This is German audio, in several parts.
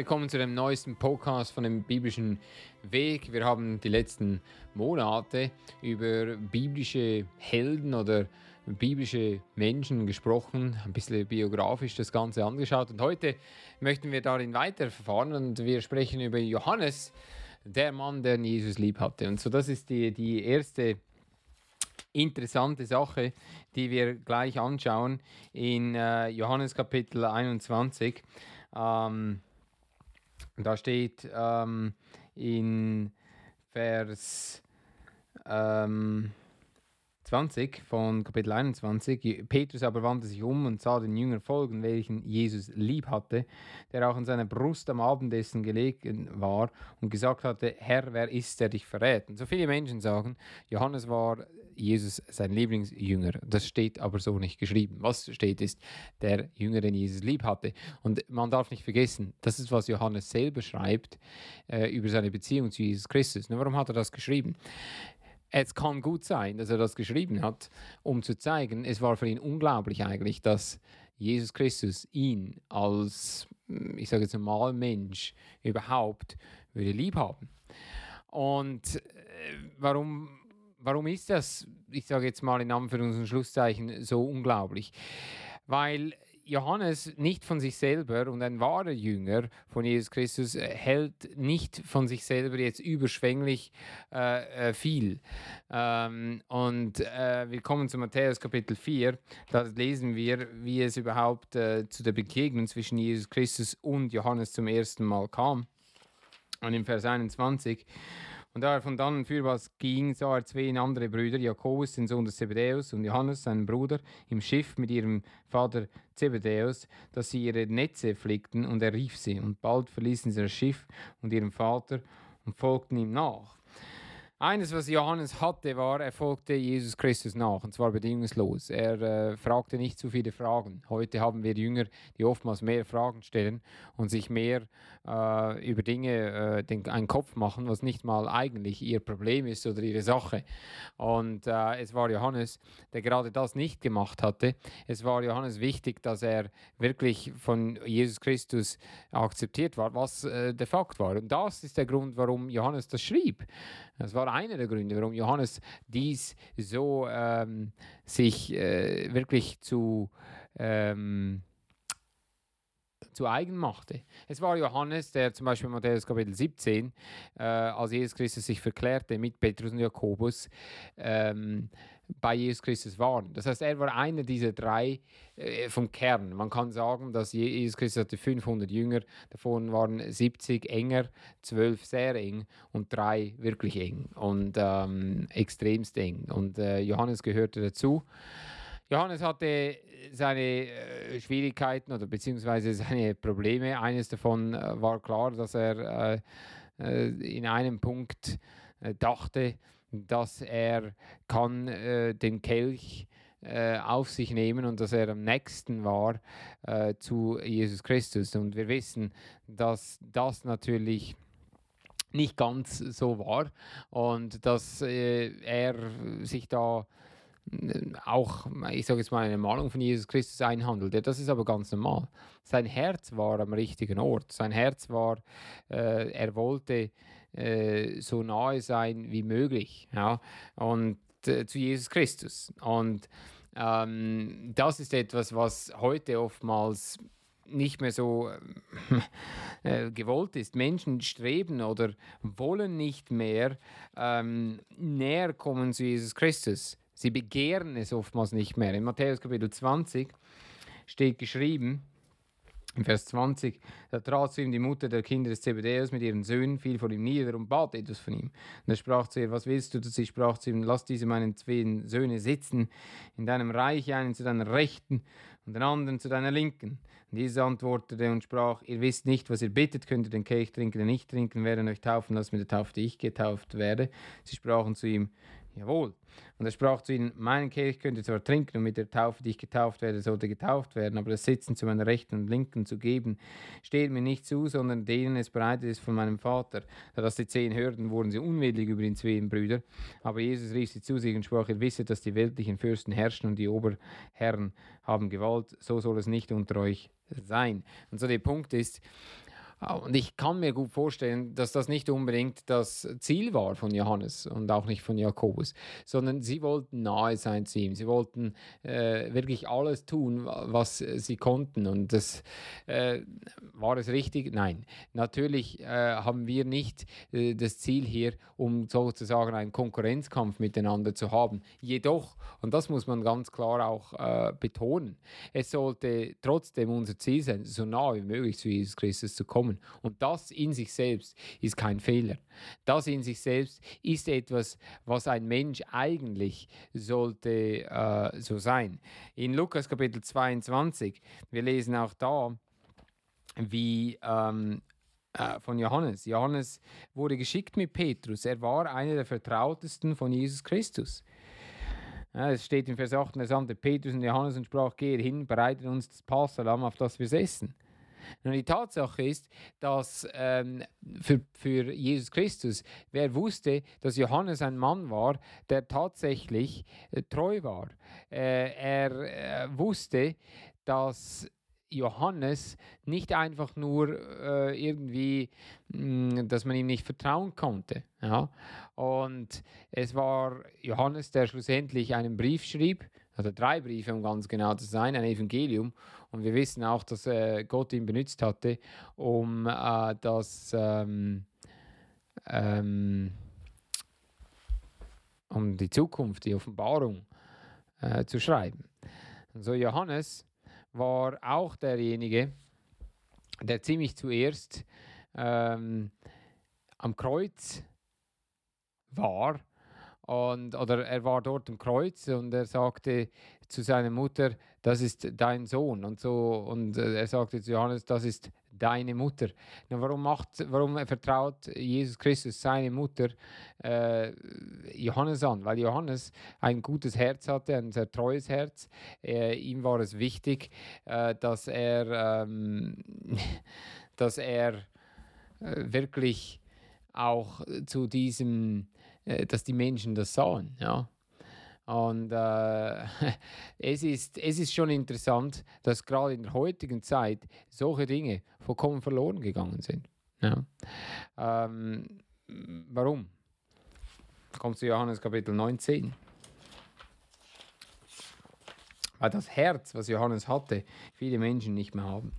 Willkommen zu dem neuesten Podcast von dem biblischen Weg. Wir haben die letzten Monate über biblische Helden oder biblische Menschen gesprochen, ein bisschen biografisch das Ganze angeschaut und heute möchten wir darin weiterverfahren und wir sprechen über Johannes, der Mann, der Jesus lieb hatte. Und so das ist die, die erste interessante Sache, die wir gleich anschauen in äh, Johannes Kapitel 21. Ähm, da steht ähm, in Vers ähm, 20 von Kapitel 21, Petrus aber wandte sich um und sah den Jünger folgen, welchen Jesus lieb hatte, der auch an seiner Brust am Abendessen gelegen war und gesagt hatte, Herr, wer ist, der dich verrät? Und so viele Menschen sagen, Johannes war Jesus sein Lieblingsjünger. Das steht aber so nicht geschrieben. Was steht ist, der Jünger, den Jesus lieb hatte. Und man darf nicht vergessen, das ist, was Johannes selber schreibt äh, über seine Beziehung zu Jesus Christus. Nur warum hat er das geschrieben? Es kann gut sein, dass er das geschrieben hat, um zu zeigen, es war für ihn unglaublich eigentlich, dass Jesus Christus ihn als, ich sage jetzt normal Mensch überhaupt würde lieb haben. Und äh, warum, warum ist das, ich sage jetzt mal in Anführungs- und Schlusszeichen, so unglaublich? Weil Johannes nicht von sich selber und ein wahrer Jünger von Jesus Christus äh, hält nicht von sich selber jetzt überschwänglich äh, äh, viel. Ähm, und äh, wir kommen zu Matthäus Kapitel 4. Da lesen wir, wie es überhaupt äh, zu der Begegnung zwischen Jesus Christus und Johannes zum ersten Mal kam. Und im Vers 21 und da er von dannen fürwaß ging, sah er zwei andere Brüder, Jakobus, den Sohn des Zebedäus, und Johannes, seinen Bruder, im Schiff mit ihrem Vater Zebedäus, dass sie ihre Netze flickten, und er rief sie. Und bald verließen sie das Schiff und ihren Vater und folgten ihm nach. Eines, was Johannes hatte, war, er folgte Jesus Christus nach, und zwar bedingungslos. Er äh, fragte nicht zu viele Fragen. Heute haben wir Jünger, die oftmals mehr Fragen stellen und sich mehr äh, über Dinge äh, den, einen Kopf machen, was nicht mal eigentlich ihr Problem ist oder ihre Sache. Und äh, es war Johannes, der gerade das nicht gemacht hatte. Es war Johannes wichtig, dass er wirklich von Jesus Christus akzeptiert war, was äh, der Fakt war. Und das ist der Grund, warum Johannes das schrieb. Das war einer der Gründe, warum Johannes dies so ähm, sich äh, wirklich zu, ähm, zu eigen machte. Es war Johannes, der zum Beispiel in Matthäus Kapitel 17, äh, als Jesus Christus sich verklärte mit Petrus und Jakobus, ähm, bei Jesus Christus waren. Das heißt, er war einer dieser drei äh, vom Kern. Man kann sagen, dass Jesus Christus hatte 500 Jünger, davon waren 70 enger, 12 sehr eng und drei wirklich eng und ähm, extremst eng. Und äh, Johannes gehörte dazu. Johannes hatte seine äh, Schwierigkeiten oder beziehungsweise seine Probleme. Eines davon äh, war klar, dass er äh, äh, in einem Punkt dachte, dass er kann äh, den Kelch äh, auf sich nehmen und dass er am nächsten war äh, zu Jesus Christus. Und wir wissen, dass das natürlich nicht ganz so war und dass äh, er sich da äh, auch, ich sage jetzt mal, eine Malung von Jesus Christus einhandelte. Das ist aber ganz normal. Sein Herz war am richtigen Ort. Sein Herz war, äh, er wollte äh, so nahe sein wie möglich. Ja? Und äh, zu Jesus Christus. Und ähm, das ist etwas, was heute oftmals nicht mehr so äh, gewollt ist. Menschen streben oder wollen nicht mehr ähm, näher kommen zu Jesus Christus. Sie begehren es oftmals nicht mehr. In Matthäus Kapitel 20 steht geschrieben, Vers 20, da trat zu ihm die Mutter der Kinder des Zebedäus mit ihren Söhnen, fiel vor ihm nieder und bat etwas von ihm. Und er sprach zu ihr, was willst du? Sie sprach zu ihm, lass diese meinen zwei Söhne sitzen in deinem Reich, einen zu deiner Rechten und den anderen zu deiner Linken. Und Jesus antwortete und sprach, ihr wisst nicht, was ihr bittet, könnt ihr den Kelch trinken, den nicht trinken, werden euch taufen lassen mit der Taufe, die ich getauft werde. Sie sprachen zu ihm, jawohl. Und er sprach zu ihnen, meinen Kelch könnt ihr zwar trinken und mit der Taufe, die ich getauft werde, sollte getauft werden, aber das Sitzen zu meiner Rechten und Linken zu geben, steht mir nicht zu, sondern denen es bereitet ist von meinem Vater. Da das die zehn hörten, wurden sie unwillig über ihn zween Brüder. Aber Jesus rief sie zu sich und sprach, ihr wisset, dass die weltlichen Fürsten herrschen und die Oberherren haben Gewalt, so soll es nicht unter euch sein. Und so der Punkt ist, und ich kann mir gut vorstellen, dass das nicht unbedingt das Ziel war von Johannes und auch nicht von Jakobus, sondern sie wollten nahe sein zu ihm. Sie wollten äh, wirklich alles tun, was sie konnten. Und das äh, war es richtig? Nein. Natürlich äh, haben wir nicht äh, das Ziel hier, um sozusagen einen Konkurrenzkampf miteinander zu haben. Jedoch, und das muss man ganz klar auch äh, betonen, es sollte trotzdem unser Ziel sein, so nah wie möglich zu Jesus Christus zu kommen kommen. Und das in sich selbst ist kein Fehler. Das in sich selbst ist etwas, was ein Mensch eigentlich sollte äh, so sein. In Lukas Kapitel 22, wir lesen auch da, wie ähm, äh, von Johannes. Johannes wurde geschickt mit Petrus. Er war einer der Vertrautesten von Jesus Christus. Es steht in Vers 8, er sandte Petrus und Johannes und sprach, gehe hin, bereitet uns das Passalam, auf das wir essen. Und die Tatsache ist, dass ähm, für, für Jesus Christus, wer wusste, dass Johannes ein Mann war, der tatsächlich äh, treu war. Äh, er äh, wusste, dass Johannes nicht einfach nur äh, irgendwie, mh, mm, dass man ihm nicht vertrauen konnte. Ja? Und es war Johannes, der schlussendlich einen Brief schrieb, also drei Briefe, um ganz genau zu sein, ein Evangelium. Und wir wissen auch, dass äh, Gott ihn benutzt hatte, um äh, das ähm, ähm, um die Zukunft, die Offenbarung äh, zu schreiben. Und so Johannes war auch derjenige, der ziemlich zuerst ähm, am Kreuz war und, oder er war dort am Kreuz und er sagte zu seiner Mutter, das ist dein Sohn. Und, so, und äh, er sagte zu Johannes, das ist deine Mutter. Na, warum, macht, warum vertraut Jesus Christus seine Mutter äh, Johannes an? Weil Johannes ein gutes Herz hatte, ein sehr treues Herz. Äh, ihm war es wichtig, äh, dass er, ähm, dass er äh, wirklich auch zu diesem dass die Menschen das sahen. Ja. Und äh, es, ist, es ist schon interessant, dass gerade in der heutigen Zeit solche Dinge vollkommen verloren gegangen sind. Ja. Ähm, warum? Kommt zu Johannes Kapitel 19. Weil das Herz, was Johannes hatte, viele Menschen nicht mehr haben.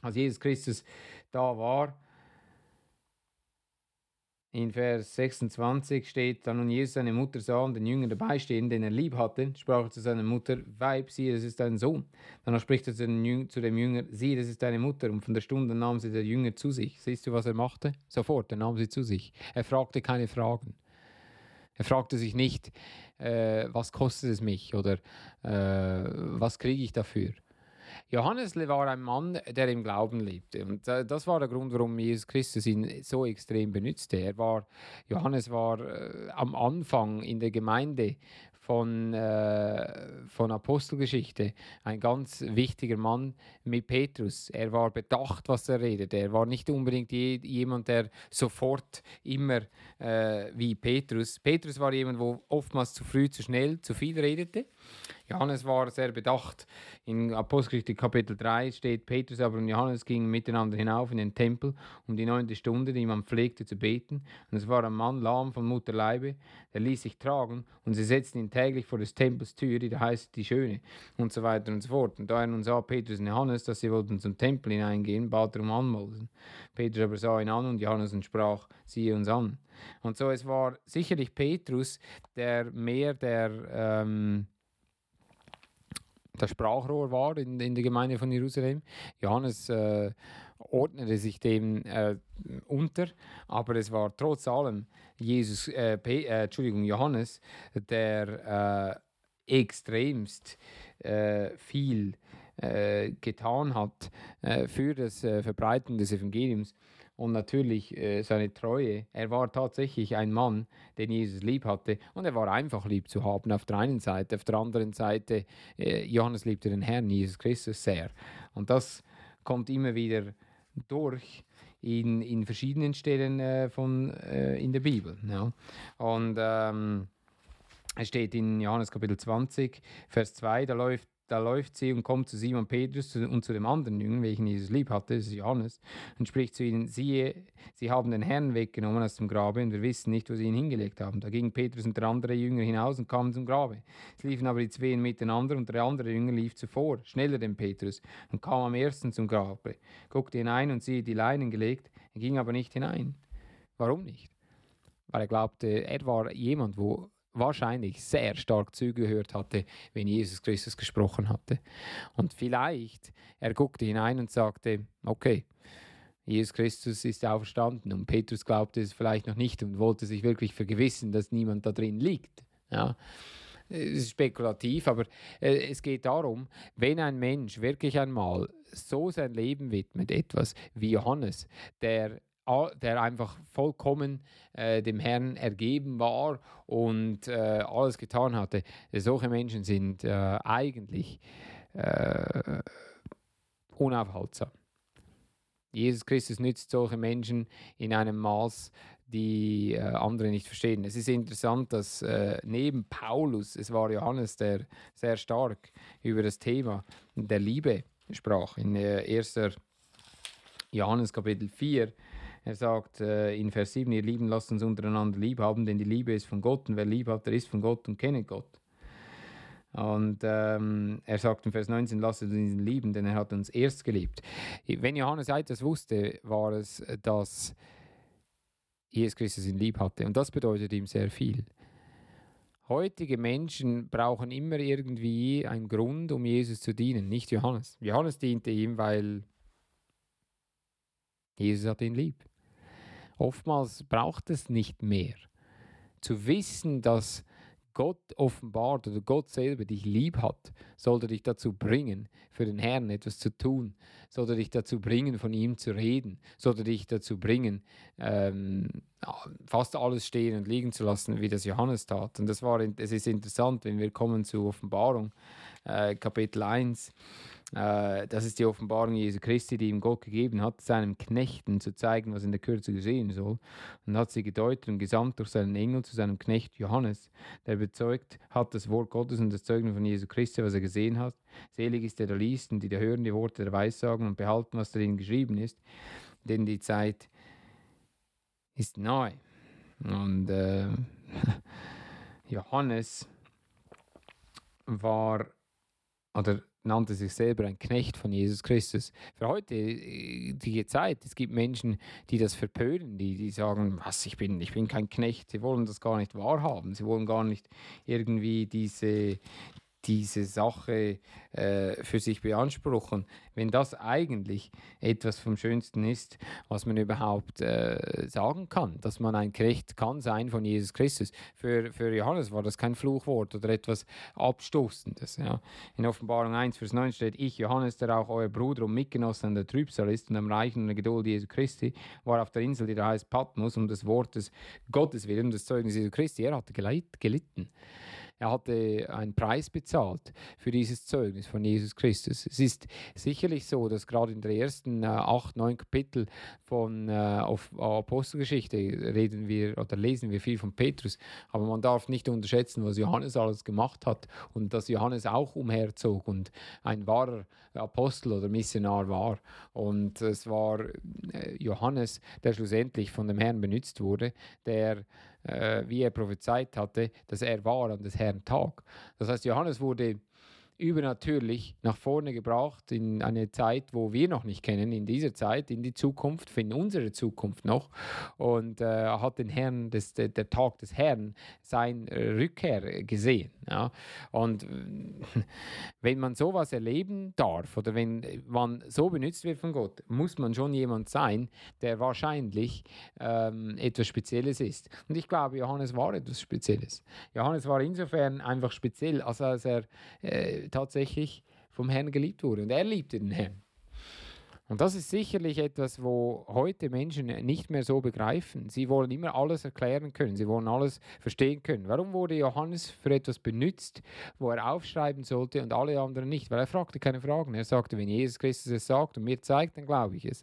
Als Jesus Christus da war, in Vers 26 steht, da nun Jesus seine Mutter sah und den Jünger dabei stehen, den er lieb hatte, sprach er zu seiner Mutter, Weib, siehe, das ist dein Sohn. Danach spricht er zu, dem Jünger, siehe, das ist deine Mutter. Und von der Stunde nahm sie der Jünger zu sich. Siehst du, was er machte? Sofort, er nahm sie zu sich. Er fragte keine Fragen. Er fragte sich nicht, äh, was kostet es mich oder äh, was kriege ich dafür. Johannes war ein Mann, der im Glauben lebte. Und äh, das war der Grund, warum Jesus Christus ihn so extrem benützte. Er war, Johannes war äh, am Anfang in der Gemeinde von, äh, von Apostelgeschichte. Ein ganz wichtiger Mann mit Petrus. Er war bedacht, was er redete. Er war nicht unbedingt je, jemand, der sofort immer äh, wie Petrus. Petrus war jemand, wo oftmals zu früh, zu schnell, zu viel redete. Johannes war sehr bedacht. In Apostelgeschichte Kapitel 3 steht, Petrus aber und Johannes gingen miteinander hinauf in den Tempel um die neunte Stunde, die man pflegte zu beten. Und es war ein Mann lahm von Mutterleibe, der ließ sich tragen und sie setzten ihn täglich vor des Tempels Tür, die da heißt die Schöne und so weiter und so fort. Und da er nun sah Petrus und Johannes, dass sie wollten zum Tempel hineingehen, bat er um Anmosen. Petrus aber sah ihn an und Johannes und sprach, siehe uns an. Und so, es war sicherlich Petrus, der mehr der... Ähm, das Sprachrohr war in, in der Gemeinde von Jerusalem. Johannes äh, ordnete sich dem äh, unter, aber es war trotz allem Jesus, äh, äh, Entschuldigung, Johannes, der äh, extremst äh, viel getan hat für das Verbreiten des Evangeliums und natürlich äh, seine Treue. Er war tatsächlich ein Mann, den Jesus lieb hatte und er war einfach lieb zu haben auf der einen Seite. Auf der anderen Seite, äh, Johannes liebte den Herrn Jesus Christus sehr. Und das kommt immer wieder durch in, in verschiedenen Stellen äh, von, äh, in der Bibel. Ja. Und ähm, es steht in Johannes Kapitel 20, Vers 2, da läuft da läuft sie und kommt zu Simon Petrus und zu dem anderen Jünger, welchen Jesus lieb hatte, das ist Johannes, und spricht zu ihnen, siehe, sie haben den Herrn weggenommen aus dem Grabe und wir wissen nicht, wo sie ihn hingelegt haben. Da ging Petrus und der andere Jünger hinaus und kamen zum Grabe. Es liefen aber die zwei miteinander und der andere Jünger lief zuvor, schneller denn Petrus, und kam am ersten zum Grabe, guckte hinein und siehe die Leinen gelegt, er ging aber nicht hinein. Warum nicht? Weil er glaubte, er war jemand, wo wahrscheinlich sehr stark zugehört hatte, wenn Jesus Christus gesprochen hatte. Und vielleicht er guckte hinein und sagte, okay, Jesus Christus ist auferstanden und Petrus glaubte es vielleicht noch nicht und wollte sich wirklich vergewissen, dass niemand da drin liegt. Ja. Es ist spekulativ, aber äh, es geht darum, wenn ein Mensch wirklich einmal so sein Leben widmet, etwas wie Johannes, der der einfach vollkommen äh, dem Herrn ergeben war und äh, alles getan hatte. Solche Menschen sind äh, eigentlich äh, unaufhaltsam. Jesus Christus nützt solche Menschen in einem Maß, die äh, andere nicht verstehen. Es ist interessant, dass äh, neben Paulus, es war Johannes, der sehr stark über das Thema der Liebe sprach. In äh, 1. Johannes Kapitel 4 er sagt äh, in Vers 7, ihr Lieben, lasst uns untereinander lieb haben, denn die Liebe ist von Gott und wer lieb hat, der ist von Gott und kennt Gott. Und ähm, er sagt in Vers 19, lasst uns ihn lieben, denn er hat uns erst geliebt. Wenn Johannes etwas wusste, war es, dass Jesus Christus ihn lieb hatte. Und das bedeutet ihm sehr viel. Heutige Menschen brauchen immer irgendwie einen Grund, um Jesus zu dienen, nicht Johannes. Johannes diente ihm, weil Jesus hat ihn lieb. Oftmals braucht es nicht mehr. Zu wissen, dass Gott offenbart oder Gott selber dich lieb hat, sollte dich dazu bringen, für den Herrn etwas zu tun, sollte dich dazu bringen, von ihm zu reden, sollte dich dazu bringen, ähm, fast alles stehen und liegen zu lassen, wie das Johannes tat. Und das war, es ist interessant, wenn wir kommen zur Offenbarung, äh, Kapitel 1, äh, das ist die Offenbarung Jesu Christi, die ihm Gott gegeben hat, seinem Knechten zu zeigen, was in der Kürze geschehen soll. Und hat sie gedeutet und gesandt durch seinen Engel zu seinem Knecht Johannes, der bezeugt hat das Wort Gottes und das Zeugnis von Jesu Christi, was er gesehen hat. Selig ist der, der liest und die, der hören die Worte der Weissagen und behalten, was darin geschrieben ist, denn die Zeit ist nahe. Und äh, Johannes war, oder nannte sich selber ein Knecht von Jesus Christus. Für heute, äh, die Zeit, es gibt Menschen, die das verpönen, die, die sagen, was, ich bin, ich bin kein Knecht, sie wollen das gar nicht wahrhaben, sie wollen gar nicht irgendwie diese, diese Sache äh, für sich beanspruchen, wenn das eigentlich etwas vom Schönsten ist, was man überhaupt äh, sagen kann, dass man ein Knecht kann sein von Jesus Christus. Für, für Johannes war das kein Fluchwort oder etwas Abstoßendes. Ja. In Offenbarung 1, Vers 9 steht, ich, Johannes, der auch euer Bruder und Mitgenosse an der Trübsal ist und am Reichen und der Geduld Jesu Christi, war auf der Insel, die da heißt Patmos, um des Wortes Gottes willen, des Zeugnis Jesu Christi. Er hatte gelitten. Er hatte einen Preis bezahlt für dieses Zeugnis von Jesus Christus. Es ist sicherlich so, dass gerade in den ersten äh, acht, neun Kapitel von äh, Apostelgeschichte reden wir oder lesen wir viel von Petrus, aber man darf nicht unterschätzen, was Johannes alles gemacht hat und dass Johannes auch umherzog und ein wahrer Apostel oder Missionar war. Und es war äh, Johannes, der schlussendlich von dem Herrn benutzt wurde, der äh, wie er prophezeit hatte, dass er war an des Herrn Tag. Das heißt, Johannes wurde übernatürlich nach vorne gebracht in eine Zeit, wo wir noch nicht kennen, in dieser Zeit, in die Zukunft, in unsere Zukunft noch. Und äh, hat den Herrn, des, der, der, Tag des Herrn, sein äh, Rückkehr gesehen. Ja? Und wenn man sowas erleben darf oder wenn man so benutzt wird von Gott, muss man schon jemand sein, der wahrscheinlich ähm, etwas Spezielles ist. Und ich glaube, Johannes war etwas Spezielles. Johannes war insofern einfach speziell, als er äh, tatsächlich vom Herrn geliebt wurde. Und er liebte den Herrn. Und das ist sicherlich etwas, wo heute Menschen nicht mehr so begreifen. Sie wollen immer alles erklären können, sie wollen alles verstehen können. Warum wurde Johannes für etwas benutzt, wo er aufschreiben sollte und alle anderen nicht? Weil er fragte keine Fragen. Er sagte, wenn Jesus Christus es sagt und mir zeigt, dann glaube ich es.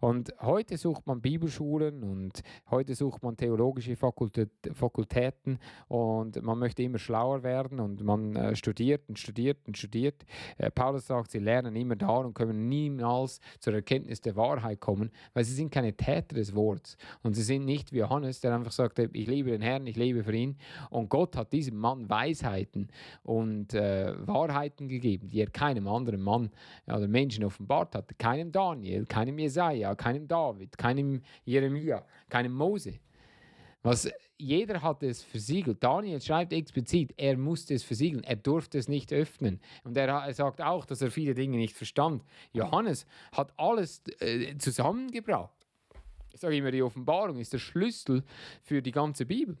Und heute sucht man Bibelschulen und heute sucht man theologische Fakultäten und man möchte immer schlauer werden und man äh, studiert und studiert und studiert. Äh, Paulus sagt, sie lernen immer da und können niemals zur Erkenntnis der Wahrheit kommen, weil sie sind keine Täter des Wortes und sie sind nicht wie Johannes, der einfach sagt, ich liebe den Herrn, ich lebe für ihn. Und Gott hat diesem Mann Weisheiten und äh, Wahrheiten gegeben, die er keinem anderen Mann oder Menschen offenbart hat, keinem Daniel, keinem Jesaja, keinem David, keinem Jeremia, keinem Mose. Was jeder hatte es versiegelt. Daniel schreibt explizit, er musste es versiegeln, er durfte es nicht öffnen. Und er, er sagt auch, dass er viele Dinge nicht verstand. Johannes hat alles äh, zusammengebracht. Ich sage immer, die Offenbarung ist der Schlüssel für die ganze Bibel.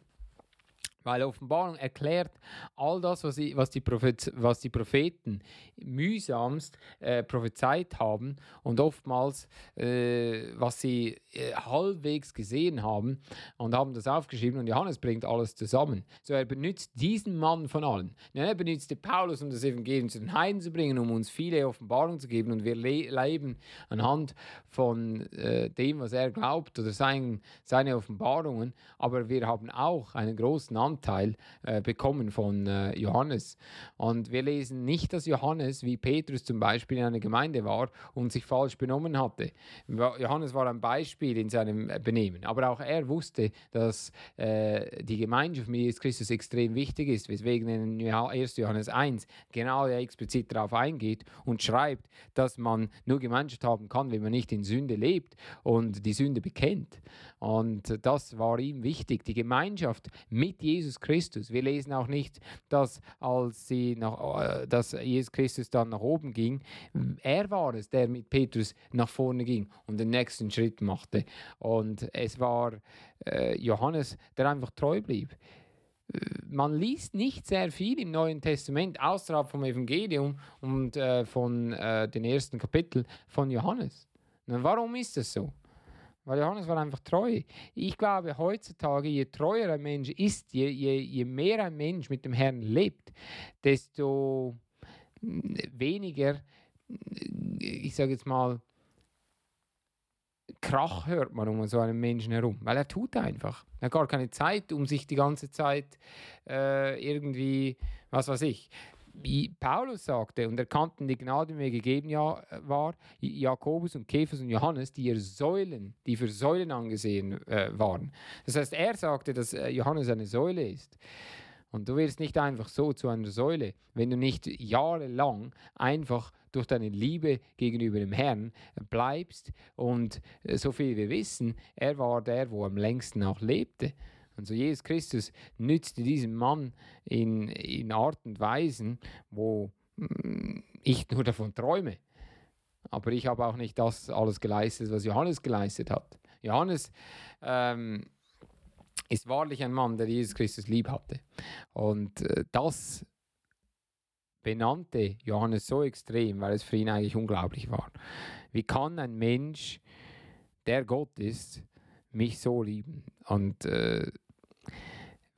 Weil Offenbarung erklärt all das, was die, was die, Prophet, was die Propheten mühsamst äh, prophezeit haben und oftmals, äh, was sie äh, halbwegs gesehen haben und haben das aufgeschrieben und Johannes bringt alles zusammen. So er benutzt diesen Mann von allen. Ja, er benutzte Paulus, um das Evangelium zu den Heiden zu bringen, um uns viele Offenbarungen zu geben und wir le leben anhand von äh, dem, was er glaubt oder sein, seine Offenbarungen, aber wir haben auch einen großen Anteil Anteil äh, bekommen von äh, Johannes. Und wir lesen nicht, dass Johannes, wie Petrus zum Beispiel in einer Gemeinde war und sich falsch benommen hatte. Johannes war ein Beispiel in seinem Benehmen, aber auch er wusste, dass äh, die Gemeinschaft mit Jesus Christus extrem wichtig ist, weswegen in 1. Johannes 1 genau explizit darauf eingeht und schreibt, dass man nur Gemeinschaft haben kann, wenn man nicht in Sünde lebt und die Sünde bekennt. Und das war ihm wichtig, die Gemeinschaft mit Jesus Christus. Wir lesen auch nicht, dass als sie nach, äh, dass Jesus Christus dann nach oben ging, er war es, der mit Petrus nach vorne ging und den nächsten Schritt machte. Und es war äh, Johannes, der einfach treu blieb man liest nicht sehr viel im Neuen Testament außerhalb vom Evangelium und äh, von äh, den ersten Kapiteln von Johannes. Warum ist das so? Weil Johannes war einfach treu. Ich glaube, heutzutage, je treuer ein Mensch ist, je, je, je mehr ein Mensch mit dem Herrn lebt, desto weniger, ich sage jetzt mal, Krach hört man um so einen Menschen herum, weil er tut einfach. Er hat gar keine Zeit, um sich die ganze Zeit äh, irgendwie, was weiß ich, wie Paulus sagte und erkannten die Gnade, die mir gegeben war, Jakobus und Kephas und Johannes, die ihr Säulen, die für Säulen angesehen äh, waren. Das heißt, er sagte, dass äh, Johannes eine Säule ist. Und du wirst nicht einfach so zu einer Säule, wenn du nicht jahrelang einfach durch deine Liebe gegenüber dem Herrn bleibst. Und äh, so viel wir wissen, er war der, wo am längsten auch lebte. Und so Jesus Christus nützte diesem Mann in, in Art und Weisen, wo mm, ich nur davon träume. Aber ich habe auch nicht das alles geleistet, was Johannes geleistet hat. Johannes ähm, ist wahrlich ein Mann, der Jesus Christus lieb hatte. Und äh, das benannte Johannes so extrem, weil es für ihn eigentlich unglaublich war. Wie kann ein Mensch, der Gott ist, mich so lieben? Und äh,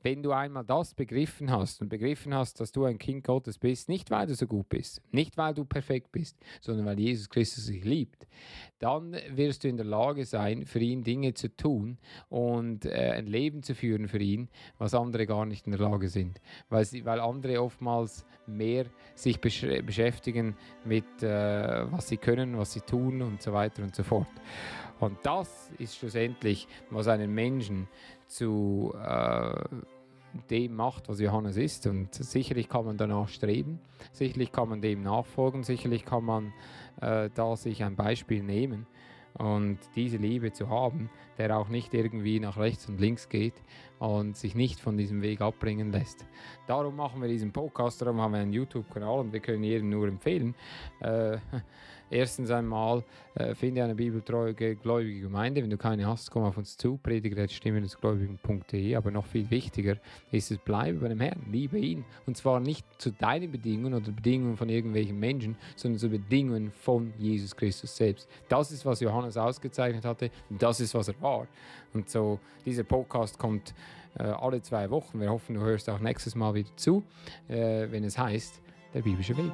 wenn du einmal das begriffen hast und begriffen hast, dass du ein Kind Gottes bist, nicht weil du so gut bist, nicht weil du perfekt bist, sondern weil Jesus Christus dich liebt, dann wirst du in der Lage sein, für ihn Dinge zu tun und äh, ein Leben zu führen für ihn, was andere gar nicht in der Lage sind. Weil, sie, weil andere oftmals mehr sich besch beschäftigen mit, äh, was sie können, was sie tun und so weiter und so fort. Und das ist schlussendlich, was einen Menschen zu äh, dem macht, was Johannes ist. Und sicherlich kann man danach streben, sicherlich kann man dem nachfolgen, sicherlich kann man äh, da sich ein Beispiel nehmen und diese Liebe zu haben, der auch nicht irgendwie nach rechts und links geht und sich nicht von diesem Weg abbringen lässt. Darum machen wir diesen Podcast, darum haben wir einen YouTube-Kanal und wir können jedem nur empfehlen, äh, Erstens einmal, äh, finde eine bibeltreue gläubige Gemeinde. Wenn du keine hast, komm auf uns zu, prediger.stimme des Gläubigen.de. Aber noch viel wichtiger ist es, bleibe bei dem Herrn, liebe ihn. Und zwar nicht zu deinen Bedingungen oder Bedingungen von irgendwelchen Menschen, sondern zu Bedingungen von Jesus Christus selbst. Das ist, was Johannes ausgezeichnet hatte. Das ist, was er war. Und so, dieser Podcast kommt äh, alle zwei Wochen. Wir hoffen, du hörst auch nächstes Mal wieder zu, äh, wenn es heißt, der biblische Weg.